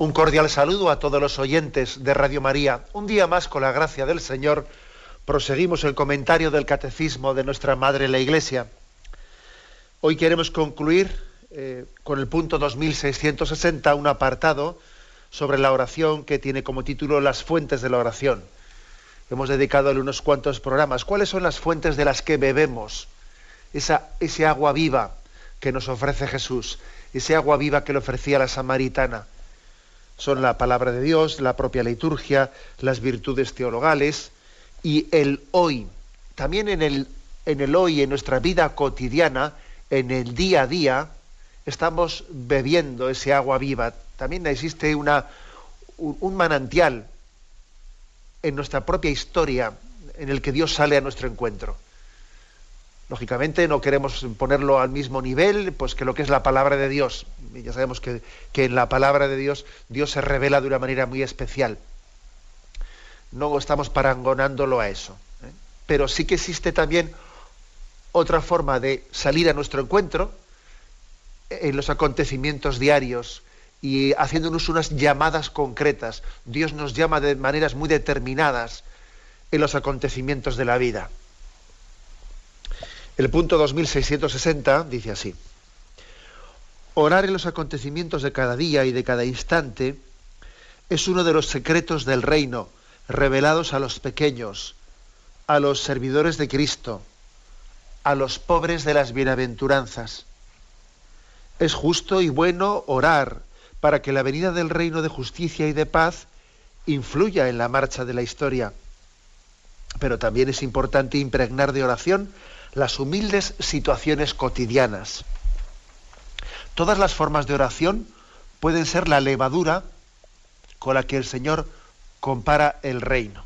Un cordial saludo a todos los oyentes de Radio María. Un día más, con la gracia del Señor, proseguimos el comentario del Catecismo de nuestra Madre la Iglesia. Hoy queremos concluir eh, con el punto 2660, un apartado sobre la oración que tiene como título Las fuentes de la oración. Hemos dedicado unos cuantos programas. ¿Cuáles son las fuentes de las que bebemos? Esa, ese agua viva que nos ofrece Jesús, ese agua viva que le ofrecía la samaritana son la palabra de Dios, la propia liturgia, las virtudes teologales y el hoy. También en el, en el hoy, en nuestra vida cotidiana, en el día a día, estamos bebiendo ese agua viva. También existe una, un manantial en nuestra propia historia en el que Dios sale a nuestro encuentro. Lógicamente no queremos ponerlo al mismo nivel pues, que lo que es la palabra de Dios. Ya sabemos que, en la palabra de Dios Dios se revela de una manera muy especial. No estamos parangonándolo a eso. ¿eh? Pero sí que existe también otra forma de salir a nuestro encuentro en los acontecimientos diarios y haciéndonos unas llamadas concretas. Dios nos llama de maneras muy determinadas en los acontecimientos de la vida. El punto 2660 dice así. Orar en los acontecimientos de cada día y de cada instante es uno de los secretos del reino revelados a los pequeños, a los servidores de Cristo, a los pobres de las bienaventuranzas. Es justo y bueno orar para que la venida del reino de justicia y de paz influya en la marcha de la historia. Pero también es importante impregnar de oración las humildes situaciones cotidianas. Todas las formas de oración pueden ser la levadura con la que el Señor compara el reino.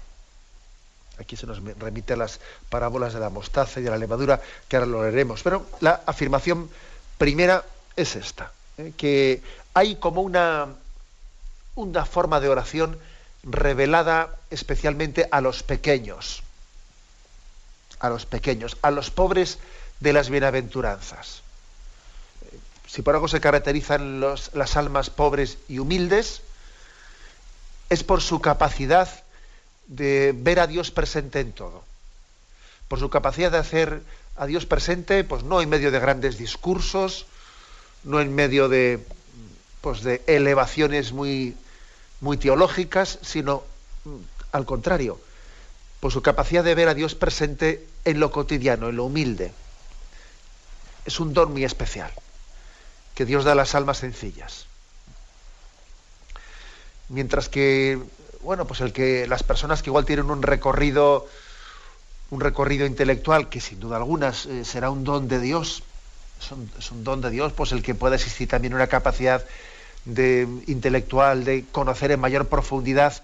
Aquí se nos remite a las parábolas de la mostaza y de la levadura, que ahora lo leeremos. Pero la afirmación primera es esta, ¿eh? que hay como una, una forma de oración revelada especialmente a los pequeños a los pequeños, a los pobres de las bienaventuranzas. Si por algo se caracterizan las almas pobres y humildes, es por su capacidad de ver a Dios presente en todo. Por su capacidad de hacer a Dios presente, pues no en medio de grandes discursos, no en medio de, pues elevaciones muy, muy teológicas, sino mm, al contrario, por su capacidad de ver a Dios presente en lo cotidiano, en lo humilde. Es un don muy especial que Dios da a las almas sencillas. Mientras que, bueno, pues el que las personas que igual tienen un recorrido, un recorrido intelectual, que sin duda alguna eh, será un don de Dios, es un, es un, don de Dios, pues el que pueda existir también una capacidad de, intelectual de conocer en mayor profundidad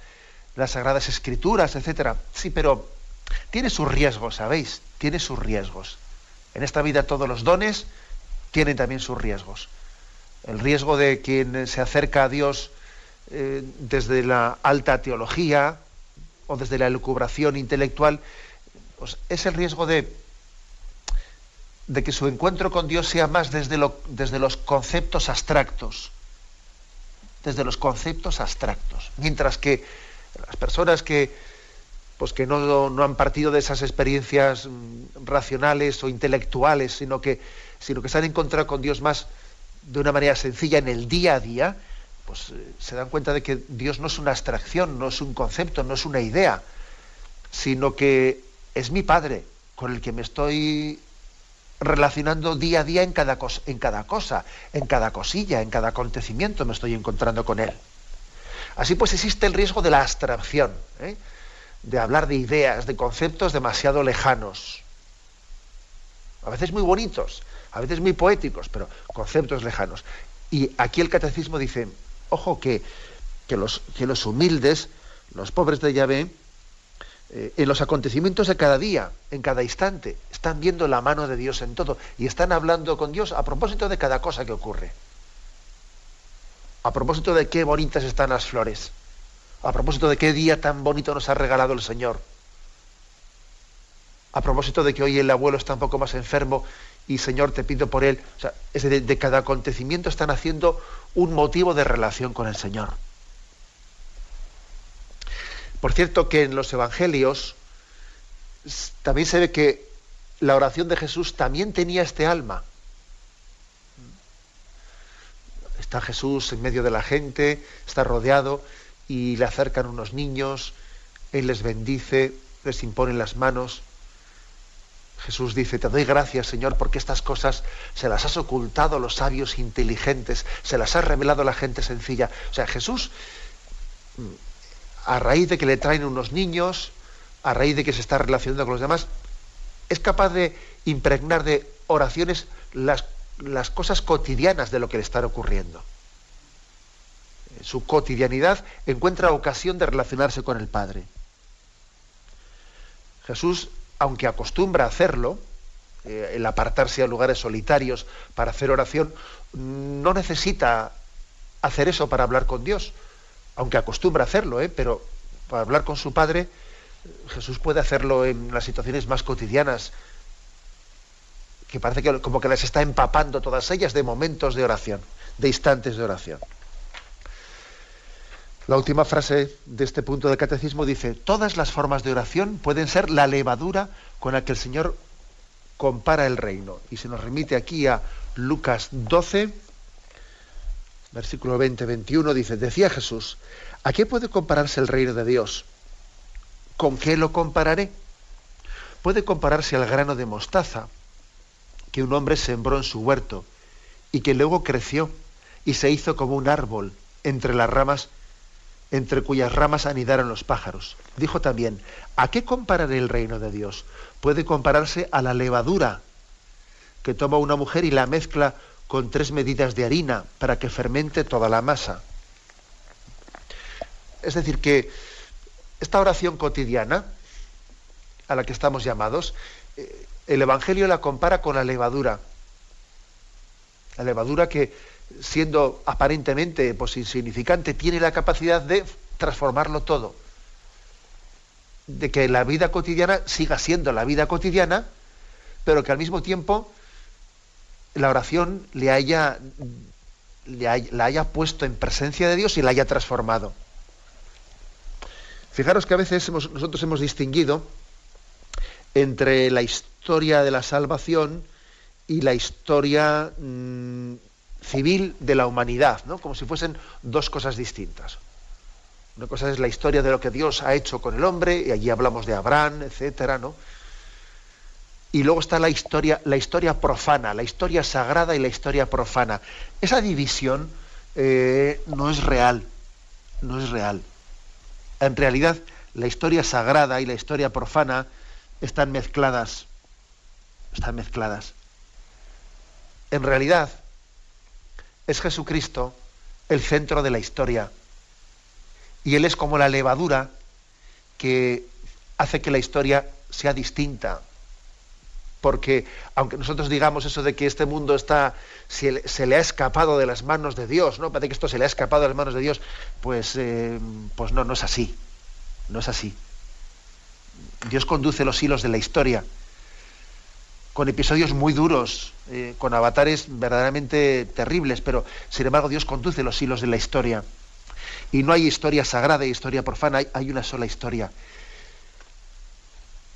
las sagradas escrituras, etcétera. Sí, pero tiene sus riesgos, ¿sabéis? Tiene sus riesgos. En esta vida todos los dones tienen también sus riesgos. El riesgo de quien se acerca a Dios eh, desde la alta teología o desde la elucubración intelectual, pues es el riesgo de, de que su encuentro con Dios sea más desde, desde los conceptos abstractos, desde los conceptos abstractos, mientras que las personas que, pues que no, no, han partido de esas experiencias mm, racionales o intelectuales, sino que, sino que se han encontrado con Dios más de una manera sencilla en el día a día, pues eh, se dan cuenta de que Dios no es una abstracción, no es un concepto, no es una idea, sino que es mi Padre con el que me estoy relacionando día a día en cada, en cada cosa, en cada cosilla, en cada acontecimiento me estoy encontrando con Él. Así pues existe el riesgo de la abstracción. ¿eh? de hablar de ideas, de conceptos demasiado lejanos. A veces muy bonitos, a veces muy poéticos, pero conceptos lejanos. Y aquí el catecismo dice, ojo que que los, que los humildes, los pobres de Yahvé, eh, en los acontecimientos de cada día, en cada instante, están viendo la mano de Dios en todo y están hablando con Dios a propósito de cada cosa que ocurre. A propósito de qué bonitas están las flores. A propósito de qué día tan bonito nos ha regalado el Señor. A propósito de que hoy el abuelo está un poco más enfermo y Señor te pido por él. O sea, es de, de cada acontecimiento están haciendo un motivo de relación con el Señor. Por cierto que en los evangelios también se ve que la oración de Jesús también tenía este alma. Está Jesús en medio de la gente, está rodeado y le acercan unos niños, Él les bendice, les impone las manos. Jesús dice, te doy gracias Señor porque estas cosas se las has ocultado a los sabios inteligentes, se las has revelado a la gente sencilla. O sea, Jesús a raíz de que le traen unos niños, a raíz de que se está relacionando con los demás, es capaz de impregnar de oraciones las, las cosas cotidianas de lo que le está ocurriendo. En su cotidianidad encuentra ocasión de relacionarse con el Padre. Jesús, aunque acostumbra a hacerlo, eh, el apartarse a lugares solitarios para hacer oración, no necesita hacer eso para hablar con Dios aunque acostumbra hacerlo, ¿eh? pero para hablar con su padre, Jesús puede hacerlo en las situaciones más cotidianas, que parece que como que las está empapando todas ellas de momentos de oración, de instantes de oración. La última frase de este punto del catecismo dice, todas las formas de oración pueden ser la levadura con la que el Señor compara el reino. Y se nos remite aquí a Lucas 12, versículo 20-21 dice, decía Jesús, ¿a qué puede compararse el reino de Dios? ¿Con qué lo compararé? Puede compararse al grano de mostaza que un hombre sembró en su huerto y que luego creció y se hizo como un árbol entre las ramas, entre cuyas ramas anidaron los pájaros. Dijo también, ¿a qué compararé el reino de Dios? Puede compararse a la levadura que toma una mujer y la mezcla con tres medidas de harina para que fermente toda la masa. Es decir, que esta oración cotidiana a la que estamos llamados, eh, el Evangelio la compara con la levadura. La levadura que, siendo aparentemente pues, insignificante, tiene la capacidad de transformarlo todo. De que la vida cotidiana siga siendo la vida cotidiana, pero que al mismo tiempo la oración le haya, la haya puesto en presencia de Dios y la haya transformado. Fijaros que a veces nosotros hemos distinguido entre la historia de la salvación y la historia mm, civil de la humanidad, ¿no? como si fuesen dos cosas distintas. Una cosa es la historia de lo que Dios ha hecho con el hombre, y allí hablamos de Abraham, etcétera, ¿no? y luego está la historia, la historia profana, la historia sagrada y la historia profana. Esa división eh, no es real, no es real. En realidad, la historia sagrada y la historia profana están mezcladas, están mezcladas. En realidad, es Jesucristo el centro de la historia. Y Él es como la levadura que hace que la historia sea distinta, porque aunque nosotros digamos eso de que este mundo está se, le ha escapado de las manos de Dios, ¿no? Parece que esto se le ha escapado de las manos de Dios, pues, eh, pues no, no es así, no es así. Dios conduce los hilos de la historia con episodios muy duros, eh, con avatares verdaderamente terribles, pero sin embargo Dios conduce los hilos de la historia. Y no hay historia sagrada y historia profana, hay, hay una sola historia.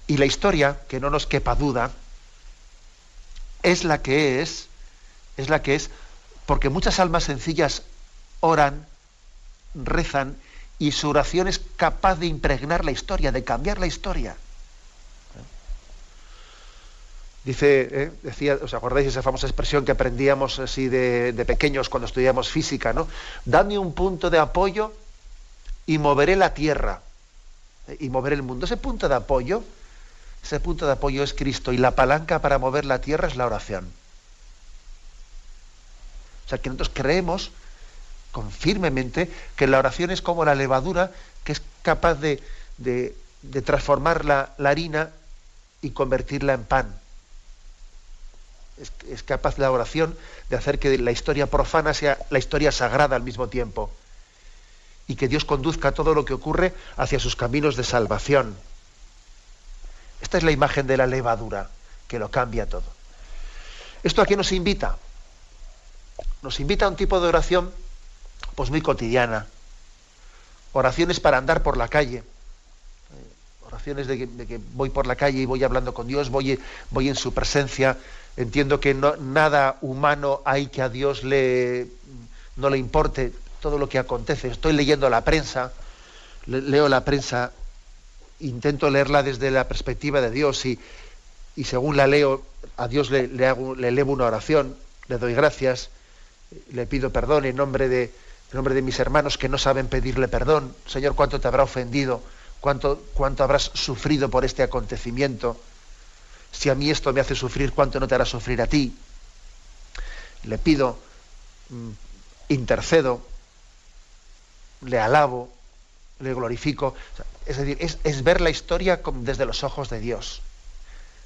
Y la historia, que no nos quepa duda, es la que es, es la que es, porque muchas almas sencillas oran, rezan, y su oración es capaz de impregnar la historia, de cambiar la historia. Dice, eh, decía, ¿os acordáis esa famosa expresión que aprendíamos así de, de, pequeños cuando estudiamos física, ¿no? Dame un punto de apoyo y moveré la tierra eh, y moveré el mundo. Ese punto de apoyo ese punto de apoyo es Cristo y la palanca para mover la tierra es la oración. O sea, que nosotros creemos con firmemente que la oración es como la levadura que es capaz de, de, transformar la, harina y convertirla en pan. Es, es, capaz la oración de hacer que la historia profana sea la historia sagrada al mismo tiempo. Y que Dios conduzca todo lo que ocurre hacia sus caminos de salvación. Esta es la imagen de la levadura, que lo cambia todo. ¿Esto a qué nos invita? Nos invita a un tipo de oración pues muy cotidiana. Oraciones para andar por la calle. Oraciones de que, voy por la calle y voy hablando con Dios, voy, voy en su presencia. Entiendo que no, nada humano hay que a Dios le, no le importe todo lo que acontece. Estoy leyendo la prensa, leo la prensa, intento leerla desde la perspectiva de Dios y, y según la leo, a Dios le, le, hago, le elevo una oración, le doy gracias, le pido perdón en nombre de, en nombre de mis hermanos que no saben pedirle perdón. Señor, ¿cuánto te habrá ofendido? ¿Cuánto, ¿Cuánto habrás sufrido por este acontecimiento? Si a mí esto me hace sufrir, ¿cuánto no te hará sufrir a ti? Le pido, mm, intercedo, le alabo, le glorifico. Es decir, es, ver la historia desde los ojos de Dios.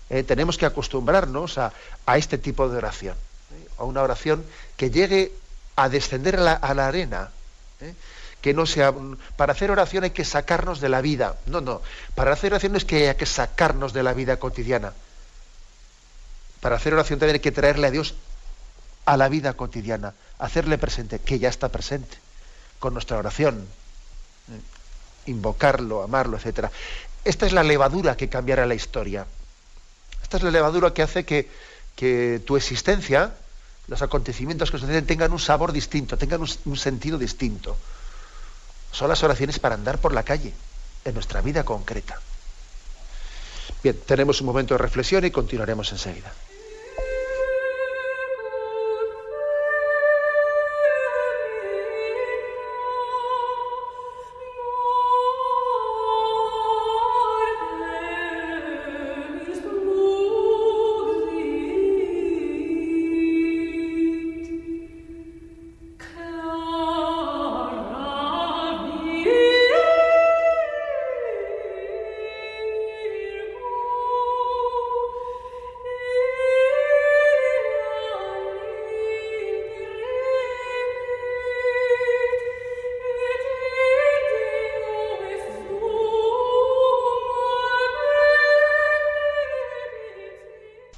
Eh, tenemos que acostumbrarnos a, a este tipo de oración a una oración que llegue a descender a la, arena. ¿eh? Que no sea. Para hacer oración hay que sacarnos de la vida. No, no. Para hacer oración es que hay que sacarnos de la vida cotidiana. Para hacer oración también hay que traerle a Dios a la vida cotidiana, hacerle presente, que ya está presente, con nuestra oración. ¿eh? Invocarlo, amarlo, etc. Esta es la levadura que cambiará la historia. Esta es la levadura que hace que, que tu existencia, los acontecimientos que suceden tengan un sabor distinto, tengan un, sentido distinto. Son las oraciones para andar por la calle, en nuestra vida concreta. Bien, tenemos un momento de reflexión y continuaremos enseguida.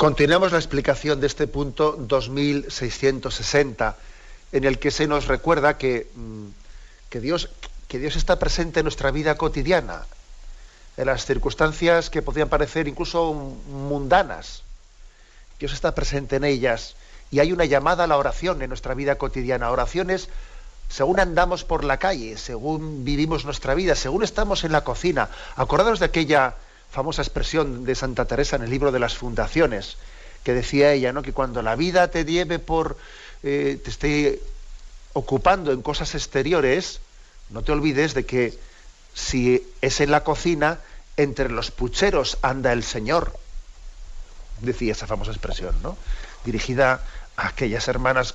Continuamos la explicación de este punto 2660, en el que se nos recuerda que, mm, que, Dios, que Dios está presente en nuestra vida cotidiana, en las circunstancias que podrían parecer incluso mundanas. Dios está presente en ellas y hay una llamada a la oración en nuestra vida cotidiana. Oraciones según andamos por la calle, según vivimos nuestra vida, según estamos en la cocina. Acordados de aquella famosa expresión de Santa Teresa en el libro de las fundaciones, que decía ella, ¿no? que cuando la vida te lleve por, eh, te esté ocupando en cosas exteriores, no te olvides de que si es en la cocina, entre los pucheros anda el Señor. Decía esa famosa expresión, ¿no? Dirigida a aquellas hermanas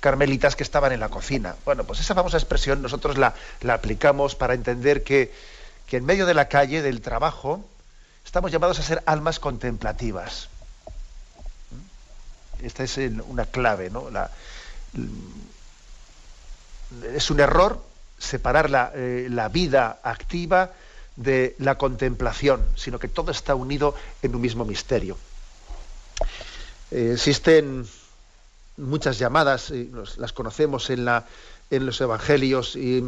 carmelitas que estaban en la cocina. Bueno, pues esa famosa expresión nosotros la, la aplicamos para entender que, que en medio de la calle, del trabajo, Estamos llamados a ser almas contemplativas. Esta es una clave, ¿no? es un error separar eh, la, vida activa de la contemplación, sino que todo está unido en un mismo misterio. Eh, existen muchas llamadas, las conocemos en, la, en los evangelios y,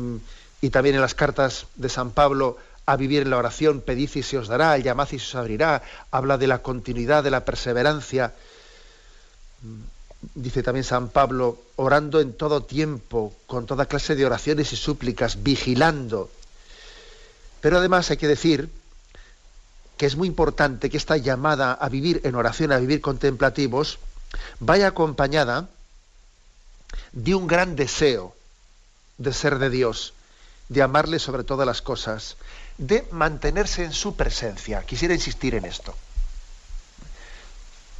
también en las cartas de San Pablo a vivir en la oración, pedid y se os dará, llamad y se os abrirá, habla de la continuidad, de la perseverancia. Dice también San Pablo, orando en todo tiempo, con toda clase de oraciones y súplicas, vigilando. Pero además hay que decir que es muy importante que esta llamada a vivir en oración, a vivir contemplativos, vaya acompañada de un gran deseo de ser de Dios, de amarle sobre todas las cosas, de mantenerse en su presencia. Quisiera insistir en esto.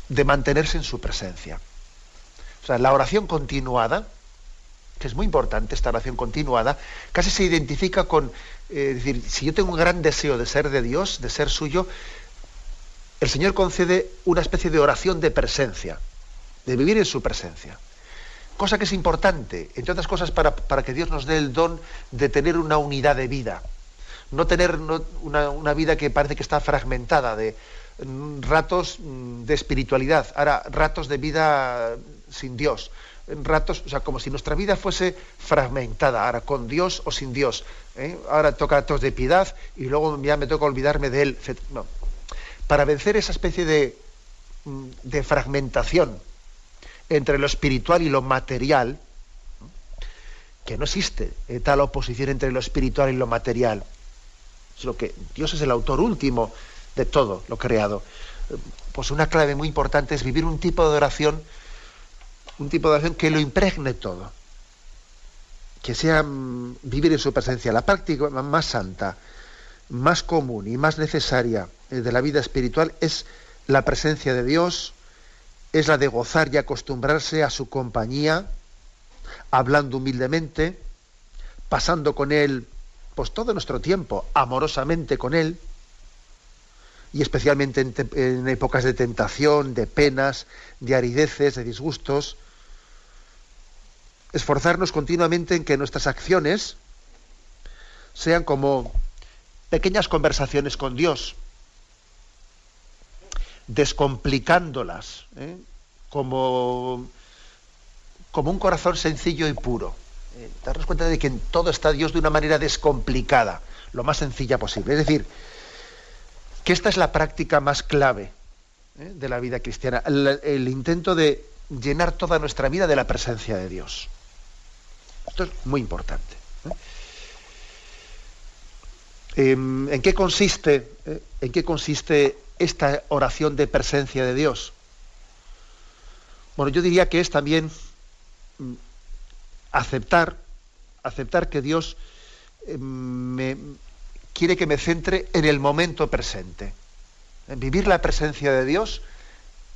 De mantenerse en su presencia. O sea, la oración continuada, que es muy importante esta oración continuada, casi se identifica con, eh, es decir, si yo tengo un gran deseo de ser de Dios, de ser suyo, el Señor concede una especie de oración de presencia, de vivir en su presencia. Cosa que es importante, entre otras cosas, para, que Dios nos dé el don de tener una unidad de vida. No tener una, vida que parece que está fragmentada, de ratos mm, de espiritualidad, ahora ratos de vida sin Dios, ratos, o sea, como si nuestra vida fuese fragmentada, ahora con Dios o sin Dios. ¿eh? Ahora toca actos de piedad y luego ya me toca olvidarme de Él. No, para vencer esa especie de, mm, de fragmentación entre lo espiritual y lo material, que no existe eh, tal oposición entre lo espiritual y lo material, sino que Dios es el autor último de todo lo creado. Pues una clave muy importante es vivir un tipo de oración, un tipo de oración que lo impregne todo, que sea mm, vivir en su presencia. La práctica más santa, más común y más necesaria eh, de la vida espiritual es la presencia de Dios, es la de gozar y acostumbrarse a su compañía, hablando humildemente, pasando con Él pues todo nuestro tiempo, amorosamente con Él, y especialmente en, épocas de tentación, de penas, de arideces, de disgustos, esforzarnos continuamente en que nuestras acciones sean como pequeñas conversaciones con Dios, descomplicándolas, ¿eh? como, como un corazón sencillo y puro. Eh, darnos cuenta de que en todo está Dios de una manera descomplicada, lo más sencilla posible. Es decir, que esta es la práctica más clave ¿eh? de la vida cristiana, el, intento de llenar toda nuestra vida de la presencia de Dios. Esto es muy importante. Em, ¿En qué consiste, en qué consiste esta oración de presencia de Dios? Bueno, yo diría que es también mm, aceptar, aceptar que Dios eh, me, quiere que me centre en el momento presente. En vivir la presencia de Dios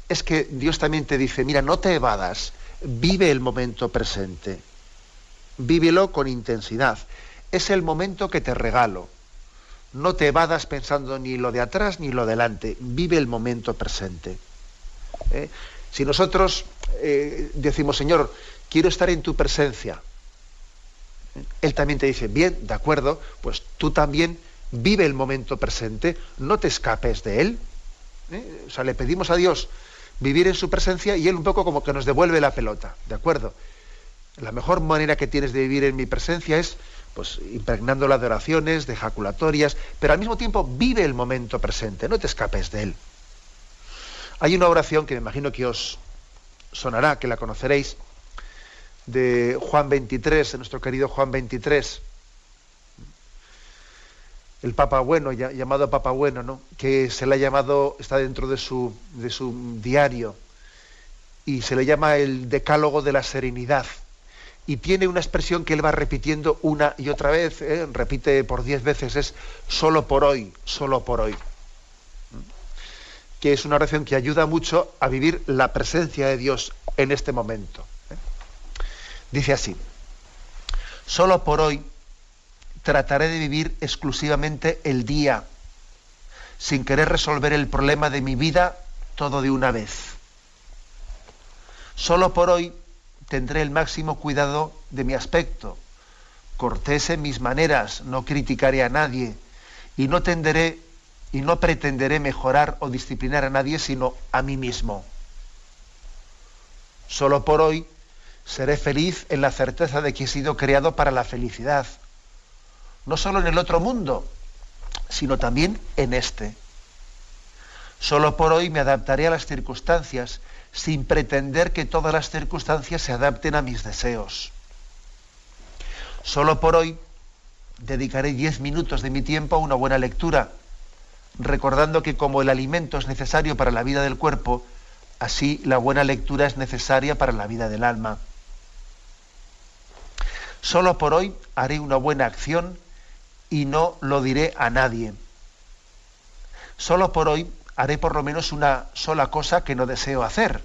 es que Dios también te dice, mira, no te evadas, vive el momento presente, vívelo con intensidad. Es el momento que te regalo no te evadas pensando ni lo de atrás ni lo delante, vive el momento presente. ¿eh? Si nosotros eh, decimos, Señor, quiero estar en tu presencia, Él también te dice, bien, de acuerdo, pues tú también vive el momento presente, no te escapes de Él. ¿eh? O sea, le pedimos a Dios vivir en su presencia y Él un poco como que nos devuelve la pelota, ¿de acuerdo? La mejor manera que tienes de vivir en mi presencia es pues impregnándola de oraciones, de ejaculatorias, pero al mismo tiempo vive el momento presente, no te escapes de él. Hay una oración que me imagino que os sonará, que la conoceréis, de Juan 23, de nuestro querido Juan 23, el Papa Bueno, llamado Papa Bueno, ¿no? que se le ha llamado, está dentro de su, de su diario, y se le llama el Decálogo de la Serenidad y tiene una expresión que él va repitiendo una y otra vez, ¿eh? repite por diez veces, es solo por hoy, solo por hoy. Que es una oración que ayuda mucho a vivir la presencia de Dios en este momento. Dice así, solo por hoy trataré de vivir exclusivamente el día, sin querer resolver el problema de mi vida todo de una vez. Solo por hoy tendré el máximo cuidado de mi aspecto, cortés en mis maneras, no criticaré a nadie y no tenderé y no pretenderé mejorar o disciplinar a nadie sino a mí mismo. Solo por hoy seré feliz en la certeza de que he sido creado para la felicidad, no solo en el otro mundo, sino también en este. Solo por hoy me adaptaré a las circunstancias sin pretender que todas las circunstancias se adapten a mis deseos. Solo por hoy dedicaré diez minutos de mi tiempo a una buena lectura, recordando que como el alimento es necesario para la vida del cuerpo, así la buena lectura es necesaria para la vida del alma. Solo por hoy haré una buena acción y no lo diré a nadie. Solo por hoy haré por lo menos una sola cosa que no deseo hacer.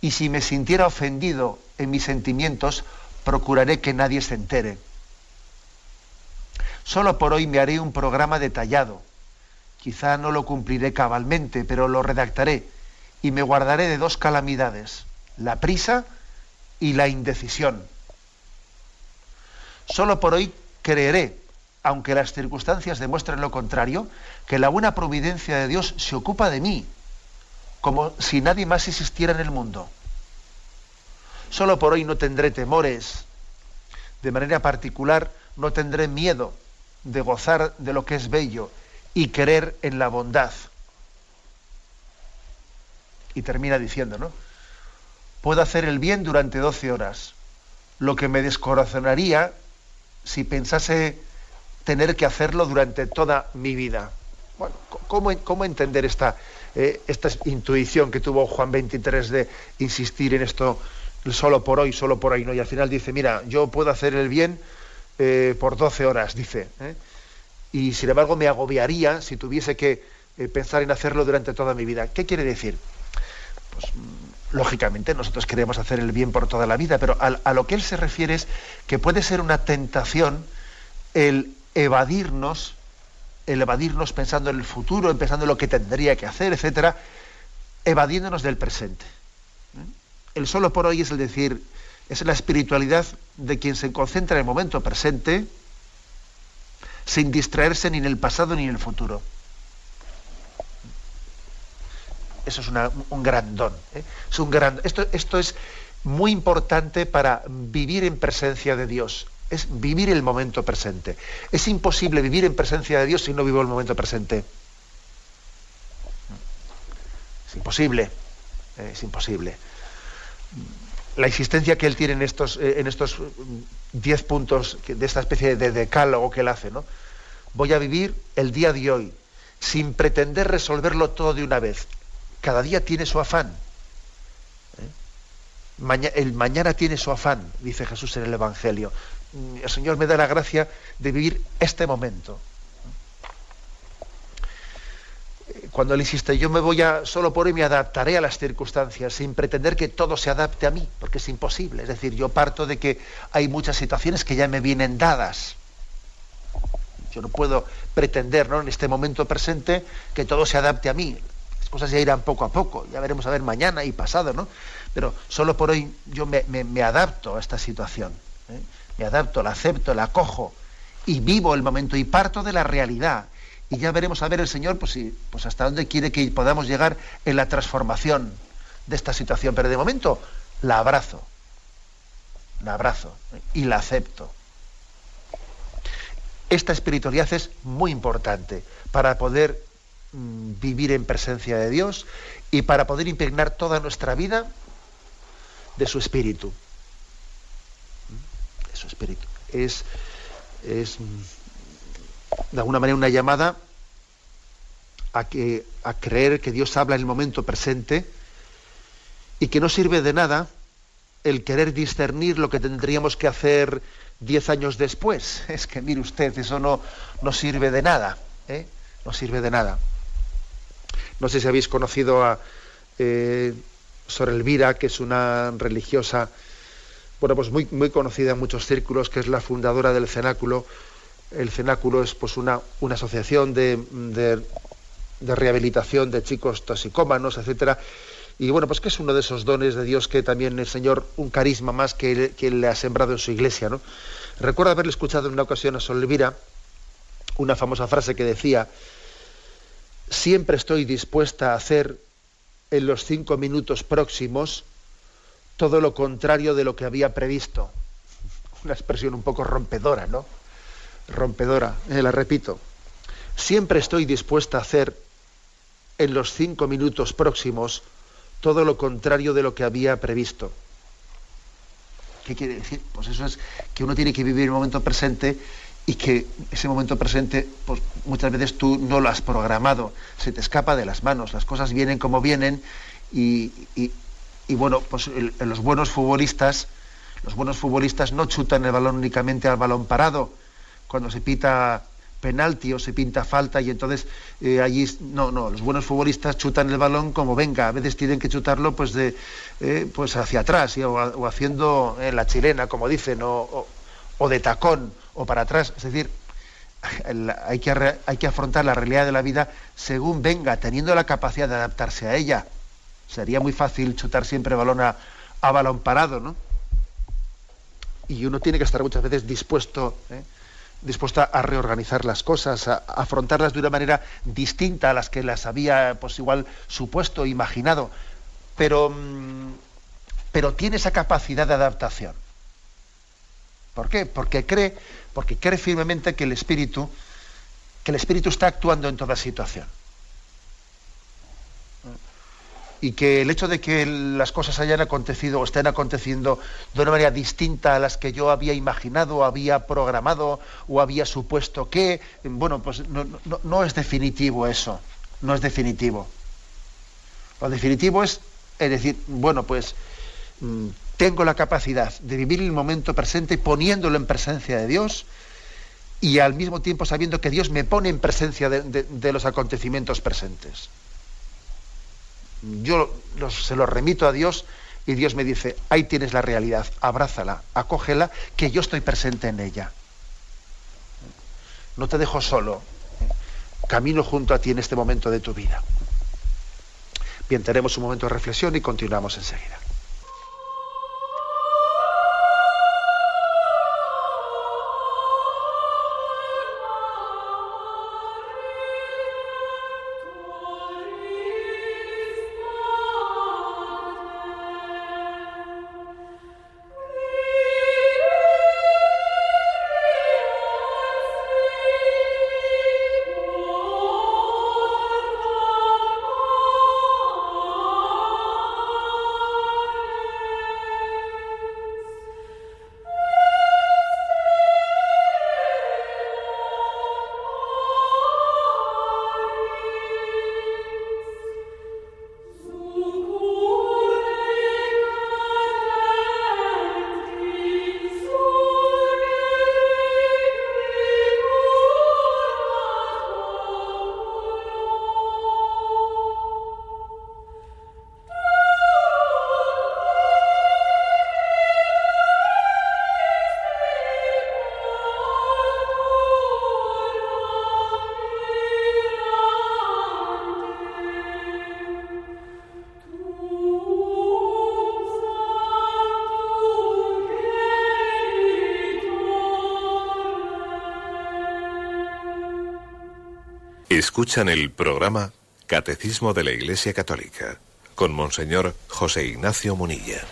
Y si me sintiera ofendido en mis sentimientos, procuraré que nadie se entere. Solo por hoy me haré un programa detallado. Quizá no lo cumpliré cabalmente, pero lo redactaré y me guardaré de dos calamidades, la prisa y la indecisión. Solo por hoy creeré, aunque las circunstancias demuestren lo contrario, que la buena providencia de Dios se ocupa de mí, como si nadie más existiera en el mundo. Solo por hoy no tendré temores. De manera particular, no tendré miedo de gozar de lo que es bello y creer en la bondad. Y termina diciendo, ¿no? Puedo hacer el bien durante 12 horas, lo que me descorazonaría si pensase tener que hacerlo durante toda mi vida. Bueno, ¿cómo, cómo entender esta, eh, esta intuición que tuvo Juan 23 de insistir en esto solo por hoy, solo por hoy? ¿no? Y al final dice, mira, yo puedo hacer el bien eh, por 12 horas, dice. ¿eh? Y sin embargo me agobiaría si tuviese que pensar en hacerlo durante toda mi vida. ¿Qué quiere decir? Pues lógicamente nosotros queremos hacer el bien por toda la vida, pero a, lo que él se refiere es que puede ser una tentación el evadirnos, el evadirnos pensando en el futuro, pensando en lo que tendría que hacer, etcétera, evadiéndonos del presente. El solo por hoy es el decir, es la espiritualidad de quien se concentra en el momento presente, sin distraerse ni en el pasado ni en el futuro. Eso es un gran don. ¿eh? Es un gran, esto, esto es muy importante para vivir en presencia de Dios. Es vivir el momento presente. Es imposible vivir en presencia de Dios si no vivo el momento presente. Es imposible. ¿eh? Es imposible. La existencia que él tiene en estos, eh, en estos diez puntos de esta especie de decálogo que él hace, ¿no? Voy a vivir el día de hoy, sin pretender resolverlo todo de una vez. Cada día tiene su afán. ¿eh? el mañana tiene su afán, dice Jesús en el Evangelio. El Señor me da la gracia de vivir este momento. Cuando él insiste, yo me voy a, solo por hoy me adaptaré a las circunstancias, sin pretender que todo se adapte a mí, porque es imposible. Es decir, yo parto de que hay muchas situaciones que ya me vienen dadas. Yo no puedo pretender ¿no? en este momento presente que todo se adapte a mí cosas ya irán poco a poco, ya veremos a ver mañana y pasado, ¿no? Pero solo por hoy yo me, adapto a esta situación, ¿eh? me adapto, la acepto, la acojo y vivo el momento y parto de la realidad. Y ya veremos a ver el Señor pues, pues hasta dónde quiere que podamos llegar en la transformación de esta situación. Pero de momento la abrazo, la abrazo ¿eh? y la acepto. Esta espiritualidad es muy importante para poder vivir en presencia de Dios y para poder impregnar toda nuestra vida de su espíritu. De su espíritu. Es, es de alguna manera una llamada a, que, a creer que Dios habla en el momento presente y que no sirve de nada el querer discernir lo que tendríamos que hacer diez años después. Es que mire usted, eso no, no sirve de nada. ¿eh? No sirve de nada. No sé si habéis conocido a eh, Sor Elvira, que es una religiosa, bueno, pues muy, muy conocida en muchos círculos, que es la fundadora del Cenáculo. El Cenáculo es pues una, una asociación de, de, rehabilitación de chicos toxicómanos, etcétera. Y bueno, pues que es uno de esos dones de Dios que también el Señor, un carisma más que, que le ha sembrado en su iglesia. ¿no? Recuerdo haberle escuchado en una ocasión a Sor Elvira una famosa frase que decía, siempre estoy dispuesta a hacer en los cinco minutos próximos todo lo contrario de lo que había previsto. Una expresión un poco rompedora, ¿no? Rompedora, eh, la repito. Siempre estoy dispuesta a hacer en los cinco minutos próximos todo lo contrario de lo que había previsto. ¿Qué quiere decir? Pues eso es que uno tiene que vivir el momento presente y que ese momento presente, pues muchas veces tú no lo has programado, se te escapa de las manos, las cosas vienen como vienen y, bueno, pues los buenos futbolistas, los buenos futbolistas no chutan el balón únicamente al balón parado. Cuando se pita penalti o se pinta falta y entonces eh, allí no no los buenos futbolistas chutan el balón como venga. A veces tienen que chutarlo pues de eh, pues hacia atrás o, haciendo eh, la chilena como dicen o, de tacón o para atrás es decir hay que, hay que afrontar la realidad de la vida según venga teniendo la capacidad de adaptarse a ella sería muy fácil chutar siempre balón a, a balón parado no y uno tiene que estar muchas veces dispuesto dispuesta a reorganizar las cosas, a, afrontarlas de una manera distinta a las que las había, pues igual, supuesto, imaginado. Pero, mm, pero tiene esa capacidad de adaptación. ¿Por qué? Porque cree, porque cree firmemente que el espíritu, que el espíritu está actuando en toda situación y que el hecho de que las cosas hayan acontecido o estén aconteciendo de una manera distinta a las que yo había imaginado, había programado o había supuesto que, bueno, pues no, es definitivo eso, no es definitivo. Lo definitivo es, es decir, bueno, pues mm, tengo la capacidad de vivir el momento presente poniéndolo en presencia de Dios y al mismo tiempo sabiendo que Dios me pone en presencia de los acontecimientos presentes yo se lo remito a Dios y Dios me dice, ahí tienes la realidad, abrázala, acógela, que yo estoy presente en ella. No te dejo solo, camino junto a ti en este momento de tu vida. Bien, tenemos un momento de reflexión y continuamos enseguida. Escuchan el programa Catecismo de la Iglesia Católica con Monseñor José Ignacio Munilla.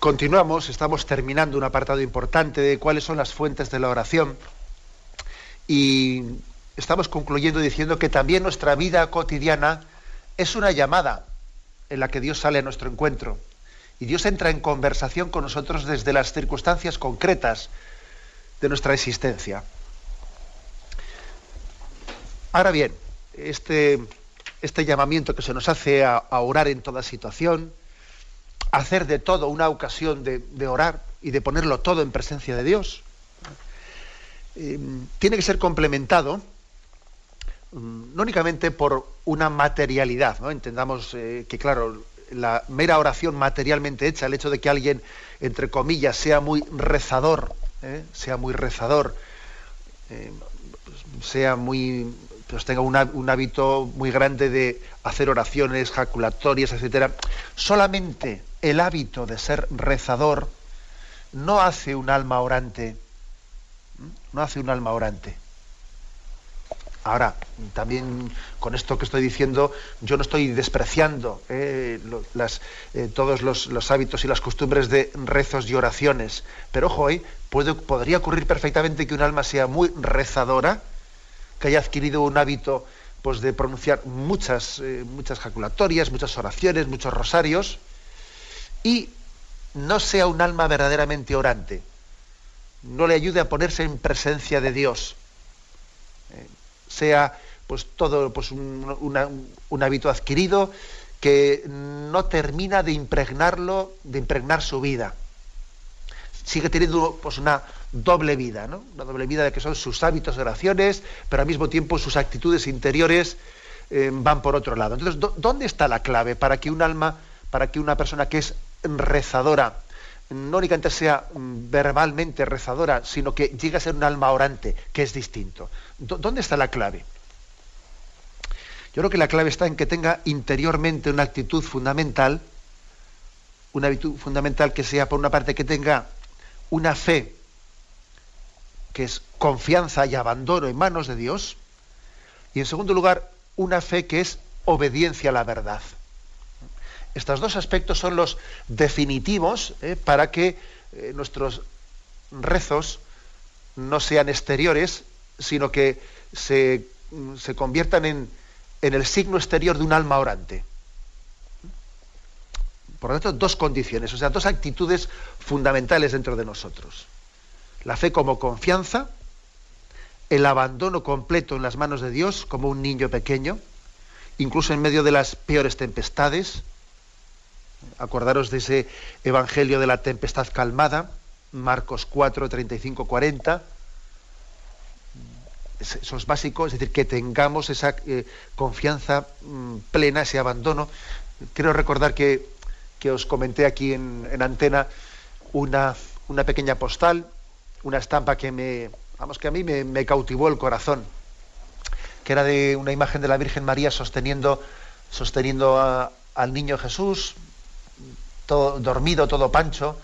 Continuamos, estamos terminando un apartado importante de cuáles son las fuentes de la oración y estamos concluyendo diciendo que también nuestra vida cotidiana es una llamada en la que Dios sale a nuestro encuentro y Dios entra en conversación con nosotros desde las circunstancias concretas de nuestra existencia. Ahora bien, este, este llamamiento que se nos hace a, orar en toda situación, hacer de todo una ocasión de, orar y de ponerlo todo en presencia de Dios, eh, tiene que ser complementado mm, no únicamente por una materialidad, ¿no? entendamos eh, que claro, la mera oración materialmente hecha, el hecho de que alguien, entre comillas, sea muy rezador, ¿eh? sea muy rezador, sea muy pues tenga un hábito muy grande de hacer oraciones jaculatorias, etcétera, solamente el hábito de ser rezador no hace un alma orante, no hace un alma orante. Ahora, también con esto que estoy diciendo, yo no estoy despreciando eh, eh, todos los, hábitos y las costumbres de rezos y oraciones, pero ojo, eh, podría ocurrir perfectamente que un alma sea muy rezadora, que haya adquirido un hábito pues, de pronunciar muchas, eh, muchas jaculatorias, muchas oraciones, muchos rosarios, y no sea un alma verdaderamente orante, no le ayude a ponerse en presencia de Dios, eh, sea pues todo pues, un, hábito adquirido que no termina de impregnarlo, de impregnar su vida. Sigue teniendo pues, una doble vida, ¿no? Una doble vida de que son sus hábitos, oraciones, pero al mismo tiempo sus actitudes interiores eh, van por otro lado. Entonces, ¿dónde está la clave para que un alma, para que una persona que es rezadora, no únicamente sea mm, verbalmente rezadora, sino que llegue a ser un alma orante, que es distinto? ¿Dónde está la clave? Yo creo que la clave está en que tenga interiormente una actitud fundamental, una actitud fundamental que sea, por una parte, que tenga una fe que es confianza y abandono en manos de Dios, y en segundo lugar, una fe que es obediencia a la verdad. Estos dos aspectos son los definitivos eh, para que eh, nuestros rezos no sean exteriores, sino que se, se conviertan en, en el signo exterior de un alma orante. Por lo tanto, dos condiciones, o sea, dos actitudes fundamentales dentro de nosotros. La fe como confianza, el abandono completo en las manos de Dios como un niño pequeño, incluso en medio de las peores tempestades. Acordaros de ese Evangelio de la tempestad calmada, Marcos 4, 35, 40. Eso es básico, es decir, que tengamos esa eh, confianza mm, plena, ese abandono. Quiero recordar que, que os comenté aquí en, en antena una, una pequeña postal una estampa que me, vamos, que a mí me, cautivó el corazón, que era de una imagen de la Virgen María sosteniendo, sosteniendo al niño Jesús, todo dormido, todo pancho,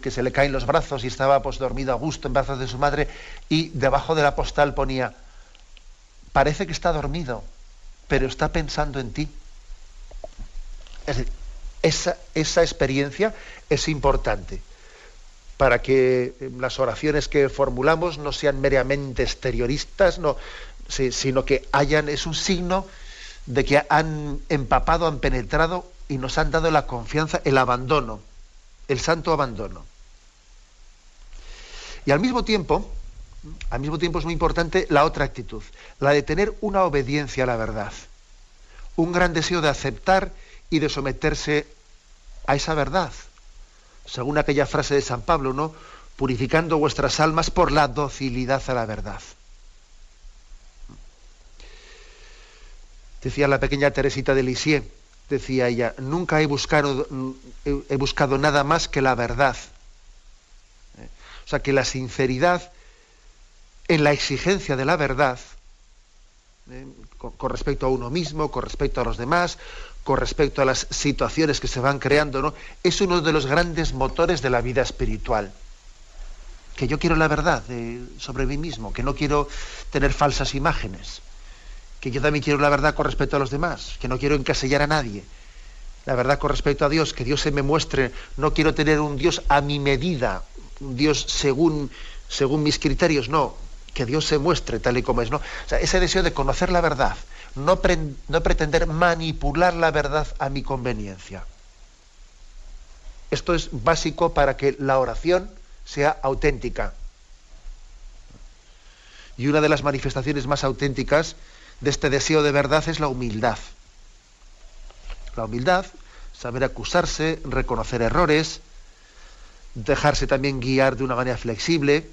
que se le caen los brazos y estaba pues dormido a gusto en brazos de su madre, y debajo de la postal ponía, parece que está dormido, pero está pensando en ti. Es decir, esa, esa experiencia es importante para que eh, las oraciones que formulamos no sean meramente exterioristas, no, sino que hayan, es un signo de que han empapado, han penetrado y nos han dado la confianza, el abandono, el santo abandono. Y al mismo tiempo, al mismo tiempo es muy importante la otra actitud, la de tener una obediencia a la verdad, un gran deseo de aceptar y de someterse a esa verdad según aquella frase de San Pablo, ¿no? Purificando vuestras almas por la docilidad a la verdad. Decía la pequeña Teresita de Lisieux, decía ella, nunca he buscado, he buscado nada más que la verdad. O sea, que la sinceridad en la exigencia de la verdad, ¿eh? con, respecto a uno mismo, con respecto a los demás, con respecto a las situaciones que se van creando, ¿no? es uno de los grandes motores de la vida espiritual. Que yo quiero la verdad sobre mí mismo, que no quiero tener falsas imágenes, que yo también quiero la verdad con respecto a los demás, que no quiero encasillar a nadie. La verdad con respecto a Dios, que Dios se me muestre, no quiero tener un Dios a mi medida, un Dios según, según mis criterios, no, que Dios se muestre tal y como es, ¿no? O sea, ese deseo de conocer la verdad, no, pretender manipular la verdad a mi conveniencia. Esto es básico para que la oración sea auténtica. Y una de las manifestaciones más auténticas de este deseo de verdad es la humildad. La humildad, saber acusarse, reconocer errores, dejarse también guiar de una manera flexible,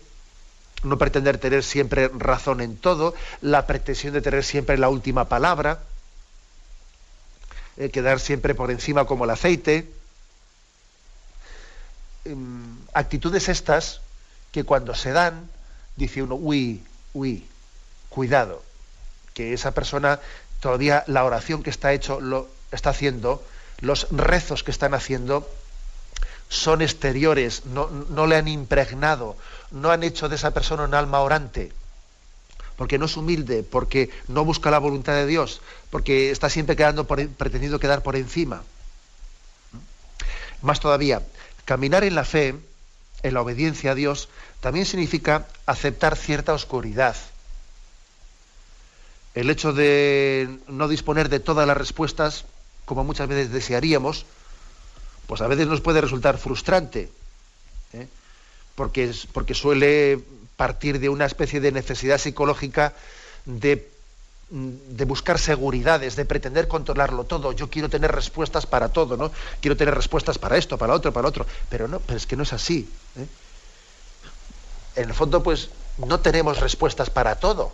no pretender tener siempre razón en todo, la pretensión de tener siempre la última palabra, eh, quedar siempre por encima como el aceite. Em, actitudes estas que cuando se dan, dice uno, uy, uy, cuidado, que esa persona todavía la oración que está hecho, lo está haciendo, los rezos que están haciendo, son exteriores, no, le han impregnado, no han hecho de esa persona un alma orante, porque no es humilde, porque no busca la voluntad de Dios, porque está siempre quedando pretendiendo quedar por encima. Más todavía, caminar en la fe, en la obediencia a Dios, también significa aceptar cierta oscuridad. El hecho de no disponer de todas las respuestas, como muchas veces desearíamos, pues a veces nos puede resultar frustrante, ¿eh? Porque, suele partir de una especie de necesidad psicológica de, de, buscar seguridades, de pretender controlarlo todo. Yo quiero tener respuestas para todo, ¿no? Quiero tener respuestas para esto, para otro, para otro. Pero no, pero es que no es así. ¿eh? en el fondo, pues no tenemos respuestas para todo.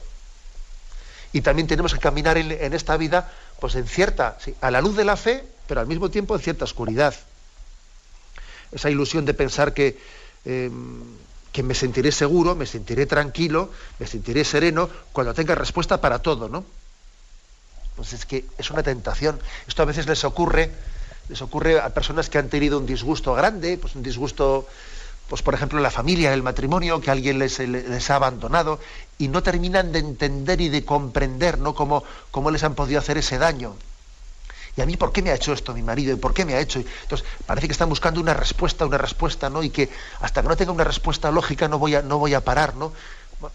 Y también tenemos que caminar en, esta vida, pues en cierta, a la luz de la fe, pero al mismo tiempo en cierta oscuridad. Esa ilusión de pensar que, em, que me sentiré seguro, me sentiré tranquilo, me sentiré sereno cuando tenga respuesta para todo, ¿no? Pues es que es una tentación. Esto a veces les ocurre, les ocurre a personas que han tenido un disgusto grande, pues un disgusto, pues por ejemplo en la familia, en el matrimonio, que alguien les, les ha abandonado y no terminan de entender y de comprender, ¿no? Cómo, cómo les han podido hacer ese daño. ¿Y a mí por qué me ha hecho esto mi marido? ¿Y por qué me ha hecho? Entonces, parece que están buscando una respuesta, una respuesta, ¿no? Y que hasta que no tenga una respuesta lógica no voy a, no voy a parar, ¿no?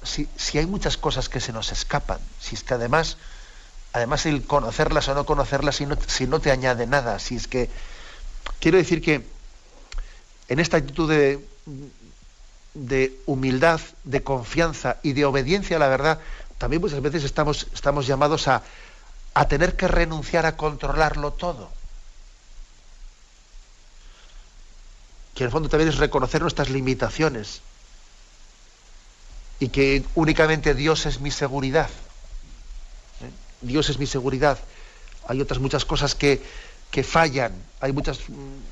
si, si, hay muchas cosas que se nos escapan, si es que además además el conocerlas o no conocerlas si no, si no te añade nada, si es que quiero decir que en esta actitud de, de humildad, de confianza y de obediencia a la verdad, también muchas veces estamos, estamos llamados a, a tener que renunciar a controlarlo todo. Que en el fondo también es reconocer nuestras limitaciones y que únicamente Dios es mi seguridad. Dios es mi seguridad. Hay otras muchas cosas que, fallan, hay muchas,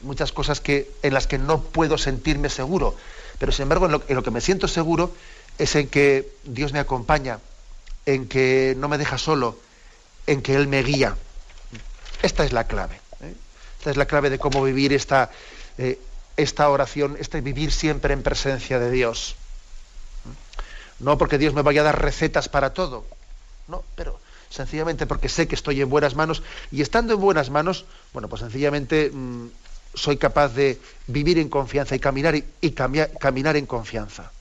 muchas cosas que, en las que no puedo sentirme seguro. Pero sin embargo, en lo, que me siento seguro es en que Dios me acompaña, en que no me deja solo, en que Él me guía. Esta es la clave. ¿eh? Esta es la clave de cómo vivir esta, eh, esta oración, este vivir siempre en presencia de Dios. No porque Dios me vaya a dar recetas para todo, no, pero sencillamente porque sé que estoy en buenas manos y estando en buenas manos, bueno, pues sencillamente mm, soy capaz de vivir en confianza y caminar y, caminar en confianza.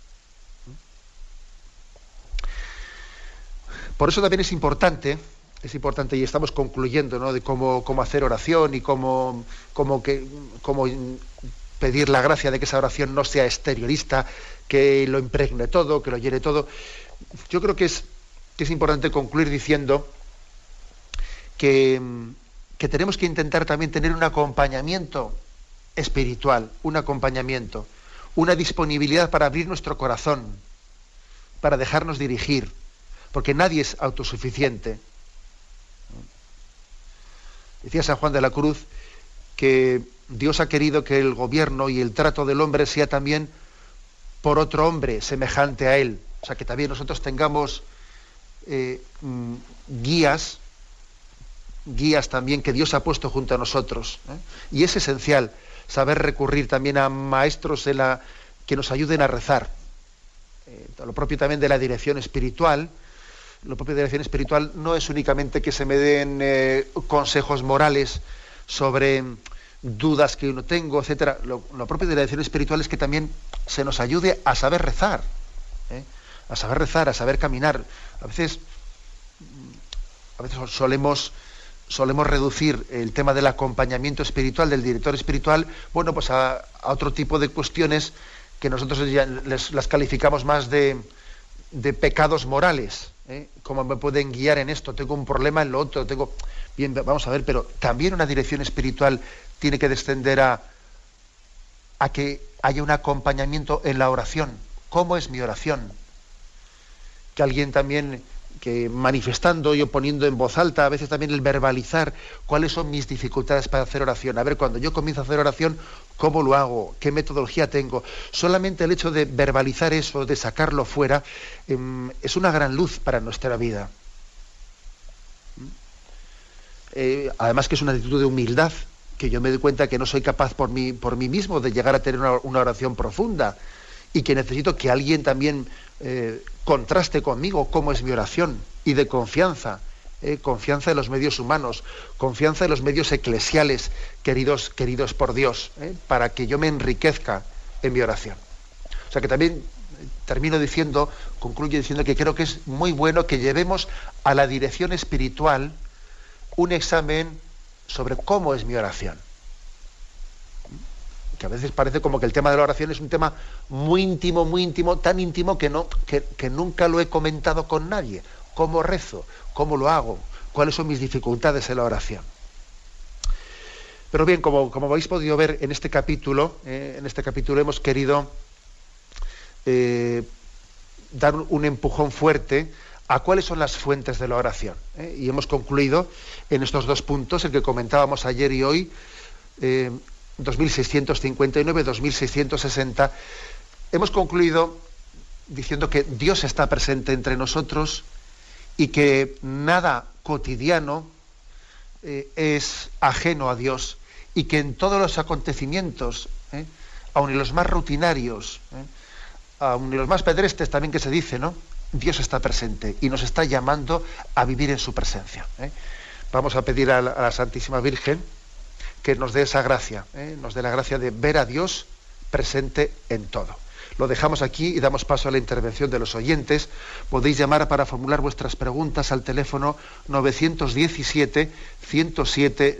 Por eso también es importante, es importante y estamos concluyendo ¿no? de cómo, hacer oración y cómo, pedir la gracia de que esa oración no sea exteriorista, que lo impregne todo, que lo llene todo. Yo creo que es importante concluir diciendo que tenemos que intentar también tener un acompañamiento espiritual, un acompañamiento, una disponibilidad para abrir nuestro corazón, para dejarnos dirigir, porque nadie es autosuficiente. Decía San Juan de la Cruz que Dios ha querido que el gobierno y el trato del hombre sea también por otro hombre semejante a él. O sea, que también nosotros tengamos eh, mm, guías, guías también que Dios ha puesto junto a nosotros. ¿eh? Y es esencial saber recurrir también a maestros que nos ayuden a rezar. Eh, lo propio también de la dirección espiritual. Lo propio de la dirección espiritual no es únicamente que se me den consejos morales sobre dudas que uno tengo, etcétera. Lo, lo, propio de la dirección espiritual es que también se nos ayude a saber rezar a saber rezar, a saber caminar. A veces, a veces solemos, solemos reducir el tema del acompañamiento espiritual, del director espiritual, bueno, pues a, otro tipo de cuestiones que nosotros las calificamos más de, de pecados morales. ¿Eh? ¿Cómo me pueden guiar en esto? Tengo un problema en lo otro, tengo... Bien, vamos a ver, pero también una dirección espiritual tiene que descender a, a que haya un acompañamiento en la oración. ¿Cómo es mi oración? que alguien también manifestando y poniendo en voz alta, a veces también el verbalizar cuáles son mis dificultades para hacer oración. A ver, cuando yo comienzo a hacer oración, ¿cómo lo hago? ¿Qué metodología tengo? Solamente el hecho de verbalizar eso, de sacarlo fuera, em, es una gran luz para nuestra vida. Eh, además que es una actitud de humildad, que yo me doy cuenta que no soy capaz por mí, por mí mismo de llegar a tener una oración profunda y que necesito que alguien también eh, contraste conmigo cómo es mi oración y de confianza, eh, confianza en los medios humanos, confianza en los medios eclesiales queridos, queridos por Dios, eh, para que yo me enriquezca en mi oración. O sea que también termino diciendo, concluyo diciendo que creo que es muy bueno que llevemos a la dirección espiritual un examen sobre cómo es mi oración que a veces parece como que el tema de la oración es un tema muy íntimo, muy íntimo, tan íntimo que, no, que, nunca lo he comentado con nadie. ¿Cómo rezo? ¿Cómo lo hago? ¿Cuáles son mis dificultades en la oración? Pero bien, como, como habéis podido ver en este capítulo, eh, en este capítulo hemos querido eh, dar un empujón fuerte a cuáles son las fuentes de la oración. ¿eh? Y hemos concluido en estos dos puntos, el que comentábamos ayer y hoy, 2659, 2660, hemos concluido diciendo que Dios está presente entre nosotros y que nada cotidiano eh, es ajeno a Dios y que en todos los acontecimientos, ¿eh? aun en los más rutinarios, ¿eh? aun en los más pedrestres también que se dice, ¿no? Dios está presente y nos está llamando a vivir en su presencia. Vamos a pedir a la, Santísima Virgen que nos dé esa gracia, nos dé la gracia de ver a Dios presente en todo. Lo dejamos aquí y damos paso a la intervención de los oyentes. Podéis llamar para formular vuestras preguntas al teléfono 917 107